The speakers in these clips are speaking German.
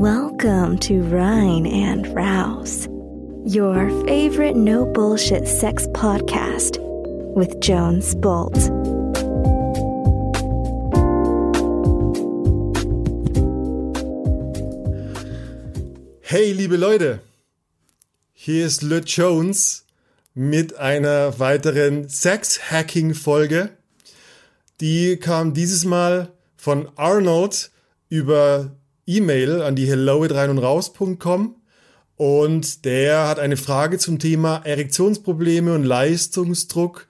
Welcome to Rhine and Rouse, your favorite no bullshit sex podcast with Jones Bolt. Hey, liebe Leute, hier ist Le Jones mit einer weiteren Sex-Hacking-Folge. Die kam dieses Mal von Arnold über E-Mail an die hello rein und raus.com und der hat eine Frage zum Thema Erektionsprobleme und Leistungsdruck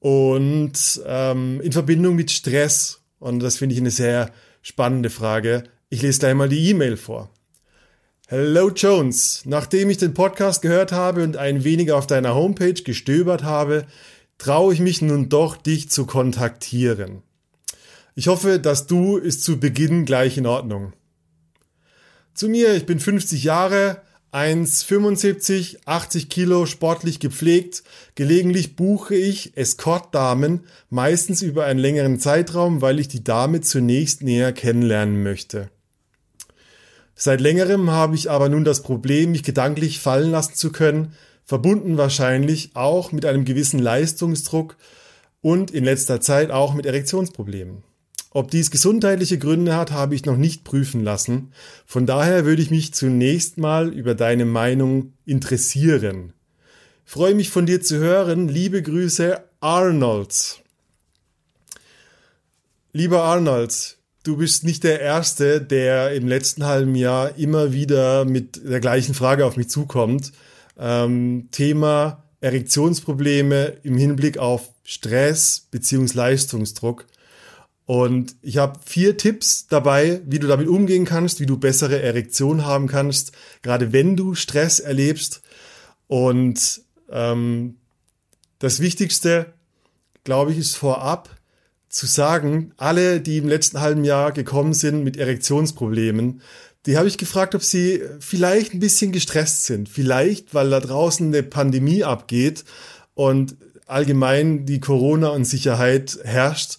und ähm, in Verbindung mit Stress. Und das finde ich eine sehr spannende Frage. Ich lese gleich mal die E-Mail vor. Hello Jones, nachdem ich den Podcast gehört habe und ein wenig auf deiner Homepage gestöbert habe, traue ich mich nun doch, dich zu kontaktieren. Ich hoffe, dass du ist zu Beginn gleich in Ordnung. Zu mir, ich bin 50 Jahre, 1,75, 80 Kilo, sportlich gepflegt. Gelegentlich buche ich Escort-Damen, meistens über einen längeren Zeitraum, weil ich die Dame zunächst näher kennenlernen möchte. Seit längerem habe ich aber nun das Problem, mich gedanklich fallen lassen zu können, verbunden wahrscheinlich auch mit einem gewissen Leistungsdruck und in letzter Zeit auch mit Erektionsproblemen. Ob dies gesundheitliche Gründe hat, habe ich noch nicht prüfen lassen. Von daher würde ich mich zunächst mal über deine Meinung interessieren. Freue mich von dir zu hören. Liebe Grüße, Arnold. Lieber Arnold, du bist nicht der Erste, der im letzten halben Jahr immer wieder mit der gleichen Frage auf mich zukommt. Ähm, Thema Erektionsprobleme im Hinblick auf Stress beziehungsweise Leistungsdruck. Und ich habe vier Tipps dabei, wie du damit umgehen kannst, wie du bessere Erektion haben kannst, gerade wenn du Stress erlebst. Und ähm, das Wichtigste, glaube ich, ist vorab zu sagen, alle, die im letzten halben Jahr gekommen sind mit Erektionsproblemen, die habe ich gefragt, ob sie vielleicht ein bisschen gestresst sind. Vielleicht, weil da draußen eine Pandemie abgeht und allgemein die Corona-Unsicherheit herrscht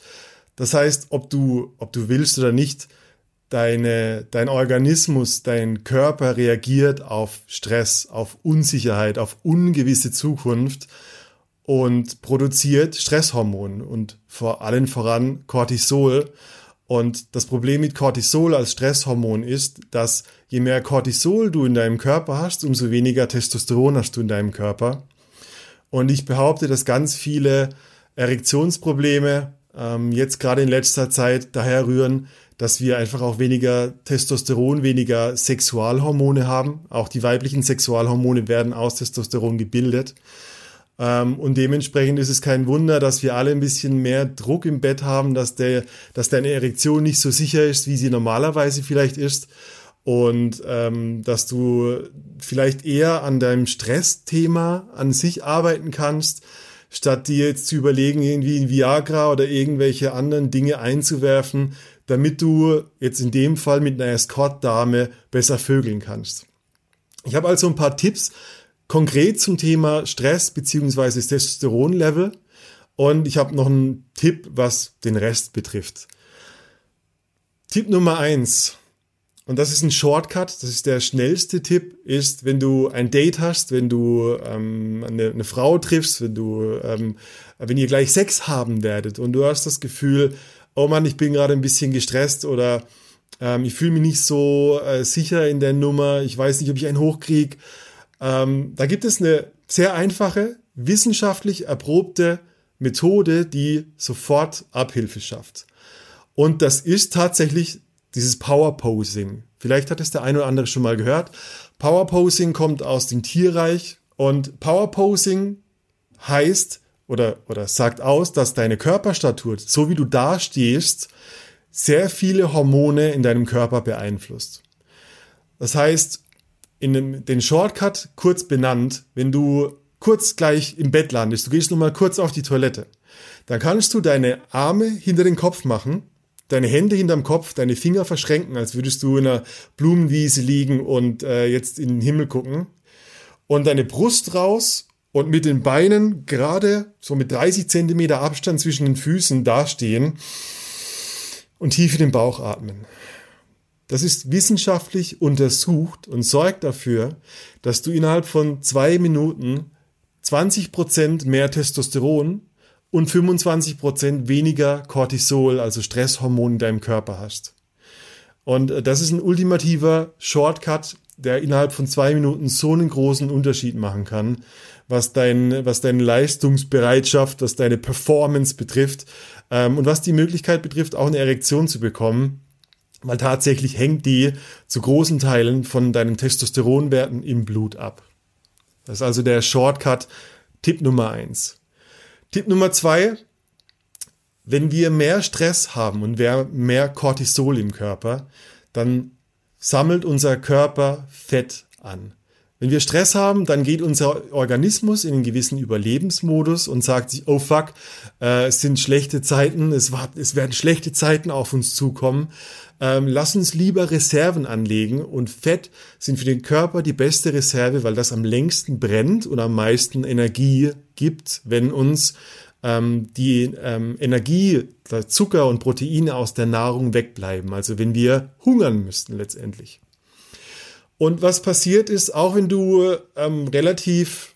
das heißt, ob du, ob du willst oder nicht, deine, dein Organismus, dein Körper reagiert auf Stress, auf Unsicherheit, auf ungewisse Zukunft und produziert Stresshormone und vor allen voran Cortisol. Und das Problem mit Cortisol als Stresshormon ist, dass je mehr Cortisol du in deinem Körper hast, umso weniger Testosteron hast du in deinem Körper. Und ich behaupte, dass ganz viele Erektionsprobleme ähm, jetzt gerade in letzter Zeit daher rühren, dass wir einfach auch weniger Testosteron, weniger Sexualhormone haben. Auch die weiblichen Sexualhormone werden aus Testosteron gebildet. Ähm, und dementsprechend ist es kein Wunder, dass wir alle ein bisschen mehr Druck im Bett haben, dass, der, dass deine Erektion nicht so sicher ist, wie sie normalerweise vielleicht ist. Und ähm, dass du vielleicht eher an deinem Stressthema an sich arbeiten kannst statt dir jetzt zu überlegen, irgendwie ein Viagra oder irgendwelche anderen Dinge einzuwerfen, damit du jetzt in dem Fall mit einer Escort-Dame besser vögeln kannst. Ich habe also ein paar Tipps konkret zum Thema Stress beziehungsweise Testosteronlevel und ich habe noch einen Tipp, was den Rest betrifft. Tipp Nummer eins und das ist ein Shortcut, das ist der schnellste Tipp, ist, wenn du ein Date hast, wenn du ähm, eine, eine Frau triffst, wenn du, ähm, wenn ihr gleich Sex haben werdet und du hast das Gefühl, oh Mann, ich bin gerade ein bisschen gestresst oder ähm, ich fühle mich nicht so äh, sicher in der Nummer, ich weiß nicht, ob ich einen hochkrieg. Ähm, da gibt es eine sehr einfache, wissenschaftlich erprobte Methode, die sofort Abhilfe schafft. Und das ist tatsächlich dieses Power Posing. Vielleicht hat es der eine oder andere schon mal gehört. Power Posing kommt aus dem Tierreich und Power Posing heißt oder, oder sagt aus, dass deine Körperstatur, so wie du da stehst, sehr viele Hormone in deinem Körper beeinflusst. Das heißt, in dem, den Shortcut kurz benannt, wenn du kurz gleich im Bett landest, du gehst nur mal kurz auf die Toilette, dann kannst du deine Arme hinter den Kopf machen deine Hände hinterm Kopf, deine Finger verschränken, als würdest du in einer Blumenwiese liegen und äh, jetzt in den Himmel gucken. Und deine Brust raus und mit den Beinen gerade so mit 30 Zentimeter Abstand zwischen den Füßen dastehen und tief in den Bauch atmen. Das ist wissenschaftlich untersucht und sorgt dafür, dass du innerhalb von zwei Minuten 20 Prozent mehr Testosteron und 25 Prozent weniger Cortisol, also Stresshormon in deinem Körper hast. Und äh, das ist ein ultimativer Shortcut, der innerhalb von zwei Minuten so einen großen Unterschied machen kann, was, dein, was deine Leistungsbereitschaft, was deine Performance betrifft ähm, und was die Möglichkeit betrifft, auch eine Erektion zu bekommen, weil tatsächlich hängt die zu großen Teilen von deinen Testosteronwerten im Blut ab. Das ist also der Shortcut, Tipp Nummer eins. Tipp Nummer zwei, wenn wir mehr Stress haben und mehr Cortisol im Körper, dann sammelt unser Körper Fett an. Wenn wir Stress haben, dann geht unser Organismus in einen gewissen Überlebensmodus und sagt sich, oh fuck, äh, es sind schlechte Zeiten, es, war, es werden schlechte Zeiten auf uns zukommen. Ähm, lass uns lieber Reserven anlegen und Fett sind für den Körper die beste Reserve, weil das am längsten brennt und am meisten Energie gibt, wenn uns ähm, die ähm, Energie, Zucker und Proteine aus der Nahrung wegbleiben. Also wenn wir hungern müssten letztendlich. Und was passiert ist, auch wenn du ähm, relativ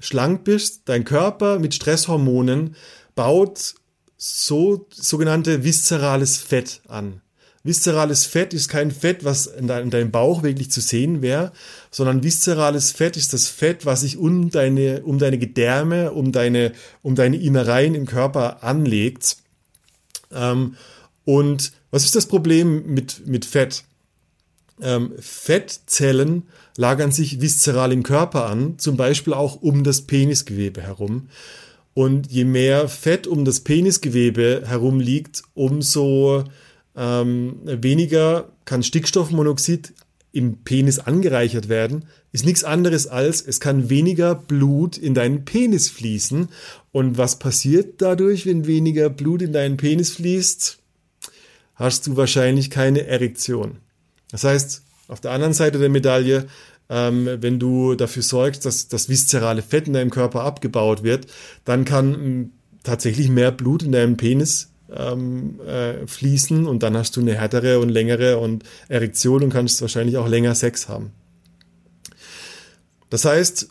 schlank bist, dein Körper mit Stresshormonen baut so sogenannte viszerales Fett an. Viszerales Fett ist kein Fett, was in, deinem Bauch wirklich zu sehen wäre, sondern viszerales Fett ist das Fett, was sich um deine, um deine Gedärme, um deine, um deine Innereien im Körper anlegt. Ähm, und was ist das Problem mit, mit Fett? Ähm, Fettzellen lagern sich viszeral im Körper an, zum Beispiel auch um das Penisgewebe herum. Und je mehr Fett um das Penisgewebe herum liegt, umso ähm, weniger kann Stickstoffmonoxid im Penis angereichert werden, ist nichts anderes als, es kann weniger Blut in deinen Penis fließen. Und was passiert dadurch, wenn weniger Blut in deinen Penis fließt? Hast du wahrscheinlich keine Erektion. Das heißt, auf der anderen Seite der Medaille, ähm, wenn du dafür sorgst, dass das viszerale Fett in deinem Körper abgebaut wird, dann kann ähm, tatsächlich mehr Blut in deinem Penis ähm, äh, fließen und dann hast du eine härtere und längere und Erektion und kannst wahrscheinlich auch länger Sex haben. Das heißt,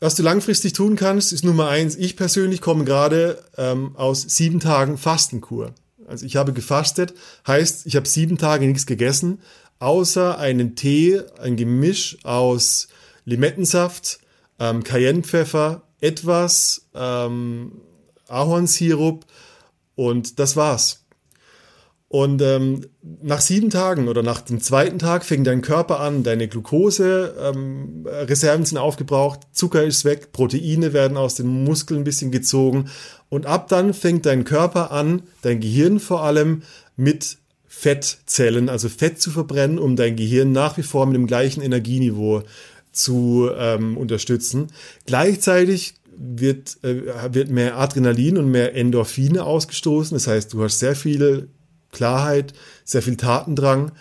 was du langfristig tun kannst, ist Nummer eins. Ich persönlich komme gerade ähm, aus sieben Tagen Fastenkur. Also ich habe gefastet, heißt, ich habe sieben Tage nichts gegessen, außer einen Tee, ein Gemisch aus Limettensaft, ähm, Cayennepfeffer, etwas ähm, Ahornsirup und das war's. Und ähm, nach sieben Tagen oder nach dem zweiten Tag fängt dein Körper an, deine Glucose-Reserven ähm, sind aufgebraucht, Zucker ist weg, Proteine werden aus den Muskeln ein bisschen gezogen und ab dann fängt dein Körper an, dein Gehirn vor allem, mit Fettzellen, also Fett zu verbrennen, um dein Gehirn nach wie vor mit dem gleichen Energieniveau zu ähm, unterstützen. Gleichzeitig wird, äh, wird mehr Adrenalin und mehr Endorphine ausgestoßen. Das heißt, du hast sehr viel Klarheit, sehr viel Tatendrang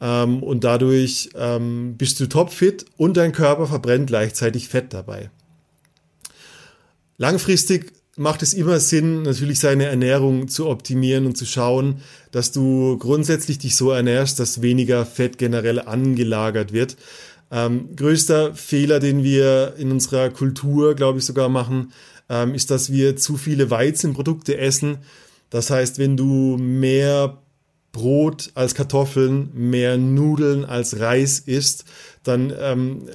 ähm, und dadurch ähm, bist du topfit und dein Körper verbrennt gleichzeitig Fett dabei. Langfristig macht es immer Sinn, natürlich seine Ernährung zu optimieren und zu schauen, dass du grundsätzlich dich so ernährst, dass weniger Fett generell angelagert wird. Ähm, größter Fehler, den wir in unserer Kultur, glaube ich, sogar machen, ähm, ist, dass wir zu viele Weizenprodukte essen. Das heißt, wenn du mehr Brot als Kartoffeln, mehr Nudeln als Reis isst, dann ähm,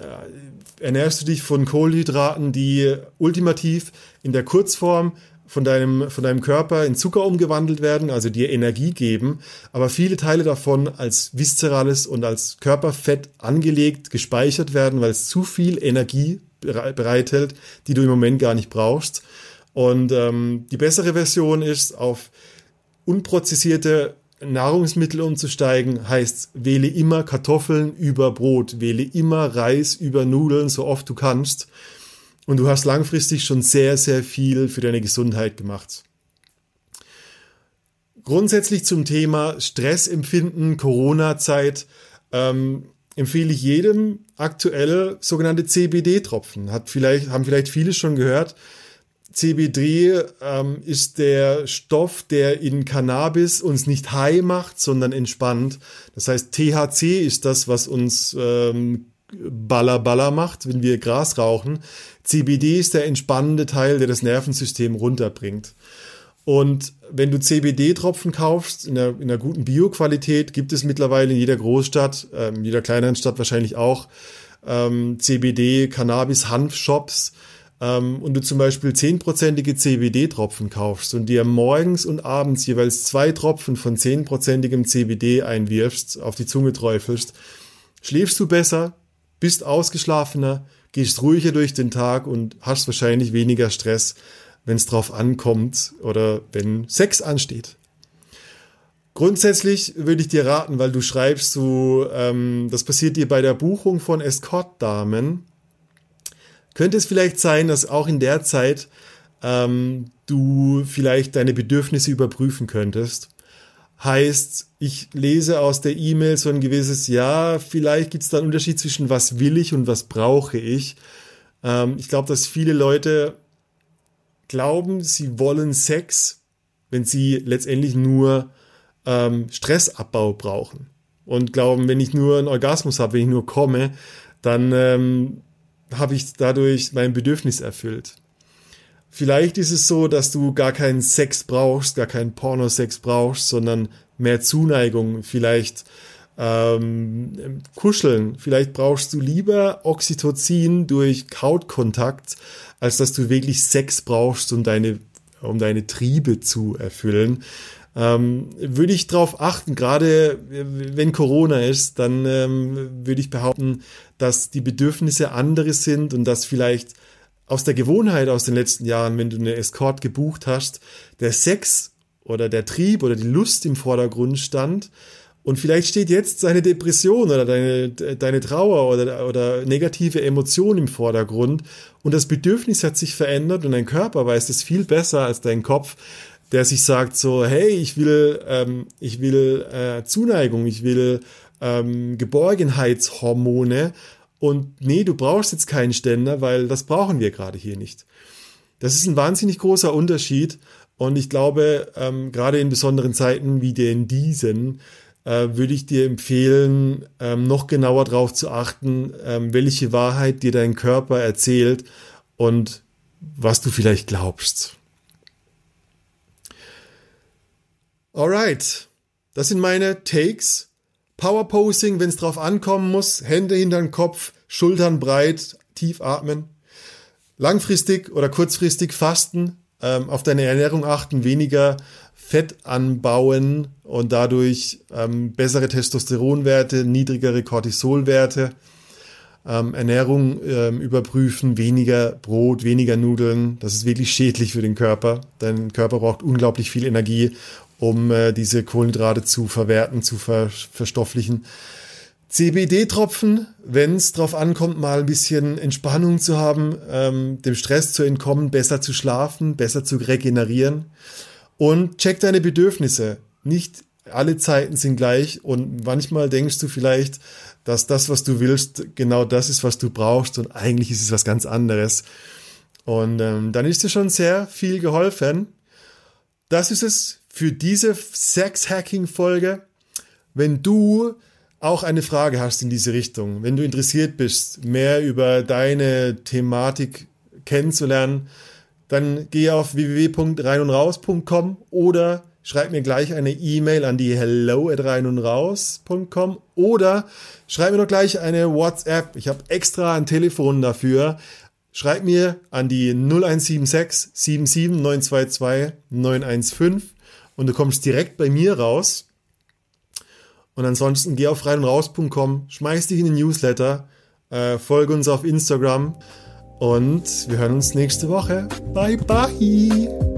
ernährst du dich von Kohlenhydraten, die ultimativ in der Kurzform von deinem, von deinem Körper in Zucker umgewandelt werden, also dir Energie geben, aber viele Teile davon als viszerales und als Körperfett angelegt, gespeichert werden, weil es zu viel Energie bereithält, die du im Moment gar nicht brauchst. Und ähm, die bessere Version ist, auf unprozessierte Nahrungsmittel umzusteigen heißt, wähle immer Kartoffeln über Brot, wähle immer Reis über Nudeln, so oft du kannst. Und du hast langfristig schon sehr, sehr viel für deine Gesundheit gemacht. Grundsätzlich zum Thema Stressempfinden, Corona-Zeit, ähm, empfehle ich jedem aktuell sogenannte CBD-Tropfen. Hat vielleicht, haben vielleicht viele schon gehört. CBD ähm, ist der Stoff, der in Cannabis uns nicht high macht, sondern entspannt. Das heißt, THC ist das, was uns ähm, baller baller macht, wenn wir Gras rauchen. CBD ist der entspannende Teil, der das Nervensystem runterbringt. Und wenn du CBD-Tropfen kaufst, in einer, in einer guten Bio-Qualität, gibt es mittlerweile in jeder Großstadt, ähm, in jeder kleineren Stadt wahrscheinlich auch, ähm, CBD, Cannabis, Hanf-Shops ähm, und du zum Beispiel zehnprozentige CBD-Tropfen kaufst und dir morgens und abends jeweils zwei Tropfen von zehnprozentigem CBD einwirfst, auf die Zunge träufelst, schläfst du besser, bist ausgeschlafener, gehst ruhiger durch den Tag und hast wahrscheinlich weniger Stress, wenn es drauf ankommt oder wenn Sex ansteht. Grundsätzlich würde ich dir raten, weil du schreibst, du, ähm, das passiert dir bei der Buchung von Escort-Damen, könnte es vielleicht sein, dass auch in der Zeit ähm, du vielleicht deine Bedürfnisse überprüfen könntest. Heißt, ich lese aus der E-Mail so ein gewisses Ja, vielleicht gibt es da einen Unterschied zwischen was will ich und was brauche ich. Ähm, ich glaube, dass viele Leute glauben, sie wollen Sex, wenn sie letztendlich nur ähm, Stressabbau brauchen. Und glauben, wenn ich nur einen Orgasmus habe, wenn ich nur komme, dann ähm, habe ich dadurch mein Bedürfnis erfüllt. Vielleicht ist es so, dass du gar keinen Sex brauchst, gar keinen Pornosex brauchst, sondern mehr Zuneigung, vielleicht ähm, kuscheln. Vielleicht brauchst du lieber Oxytocin durch Hautkontakt, als dass du wirklich Sex brauchst, um deine, um deine Triebe zu erfüllen. Ähm, würde ich darauf achten, gerade wenn Corona ist, dann ähm, würde ich behaupten, dass die Bedürfnisse andere sind und dass vielleicht aus der Gewohnheit aus den letzten Jahren, wenn du eine Escort gebucht hast, der Sex oder der Trieb oder die Lust im Vordergrund stand. Und vielleicht steht jetzt seine Depression oder deine, deine Trauer oder, oder negative Emotion im Vordergrund und das Bedürfnis hat sich verändert und dein Körper weiß es viel besser als dein Kopf der sich sagt so, hey, ich will, ähm, ich will äh, Zuneigung, ich will ähm, Geborgenheitshormone und nee, du brauchst jetzt keinen Ständer, weil das brauchen wir gerade hier nicht. Das ist ein wahnsinnig großer Unterschied und ich glaube, ähm, gerade in besonderen Zeiten wie den diesen, äh, würde ich dir empfehlen, ähm, noch genauer darauf zu achten, ähm, welche Wahrheit dir dein Körper erzählt und was du vielleicht glaubst. Alright, das sind meine Takes. Power Posing, wenn es drauf ankommen muss, Hände hinter den Kopf, Schultern breit, tief atmen. Langfristig oder kurzfristig fasten, ähm, auf deine Ernährung achten, weniger Fett anbauen und dadurch ähm, bessere Testosteronwerte, niedrigere Cortisolwerte. Ähm, Ernährung ähm, überprüfen, weniger Brot, weniger Nudeln. Das ist wirklich schädlich für den Körper. Dein Körper braucht unglaublich viel Energie um äh, diese Kohlenhydrate zu verwerten, zu ver verstofflichen. CBD-Tropfen, wenn es drauf ankommt, mal ein bisschen Entspannung zu haben, ähm, dem Stress zu entkommen, besser zu schlafen, besser zu regenerieren. Und check deine Bedürfnisse. Nicht alle Zeiten sind gleich und manchmal denkst du vielleicht, dass das, was du willst, genau das ist, was du brauchst und eigentlich ist es was ganz anderes. Und ähm, dann ist dir schon sehr viel geholfen. Das ist es für diese Sex-Hacking-Folge. Wenn du auch eine Frage hast in diese Richtung, wenn du interessiert bist, mehr über deine Thematik kennenzulernen, dann geh auf www.reinundraus.com oder schreib mir gleich eine E-Mail an die hello at reinundraus.com oder schreib mir doch gleich eine WhatsApp. Ich habe extra ein Telefon dafür. Schreib mir an die 0176 77 922 915 und du kommst direkt bei mir raus. Und ansonsten geh auf reinundraus.com, schmeiß dich in den Newsletter, äh, folge uns auf Instagram und wir hören uns nächste Woche. Bye bye!